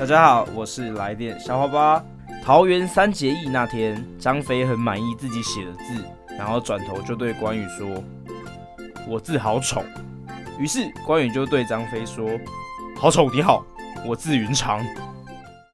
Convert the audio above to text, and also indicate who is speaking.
Speaker 1: 大家好，我是来电小花花。桃园三结义那天，张飞很满意自己写的字，然后转头就对关羽说：“我字好丑。”于是关羽就对张飞说：“好丑，你好，我字云长。”